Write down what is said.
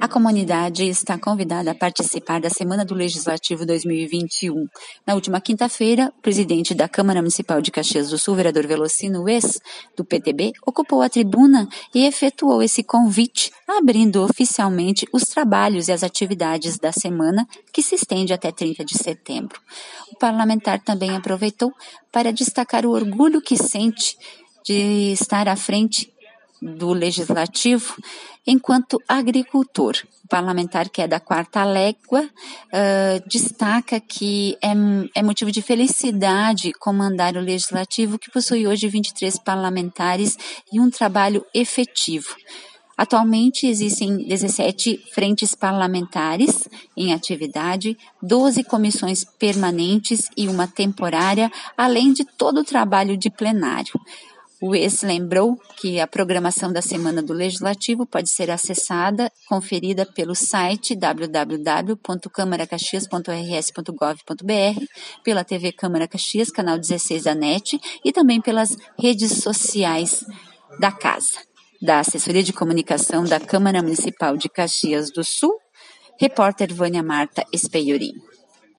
A comunidade está convidada a participar da Semana do Legislativo 2021. Na última quinta-feira, o presidente da Câmara Municipal de Caxias do Sul, vereador Velocino ex do PTB, ocupou a tribuna e efetuou esse convite, abrindo oficialmente os trabalhos e as atividades da semana, que se estende até 30 de setembro. O parlamentar também aproveitou para destacar o orgulho que sente de estar à frente do Legislativo enquanto agricultor. O parlamentar que é da quarta légua uh, destaca que é, é motivo de felicidade comandar o Legislativo, que possui hoje 23 parlamentares e um trabalho efetivo. Atualmente existem 17 frentes parlamentares em atividade, 12 comissões permanentes e uma temporária, além de todo o trabalho de plenário. Ex lembrou que a programação da Semana do Legislativo pode ser acessada, conferida pelo site www.câmaracaxias.rs.gov.br, pela TV Câmara Caxias, canal 16 da NET e também pelas redes sociais da casa. Da Assessoria de Comunicação da Câmara Municipal de Caxias do Sul, repórter Vânia Marta Espeiurim.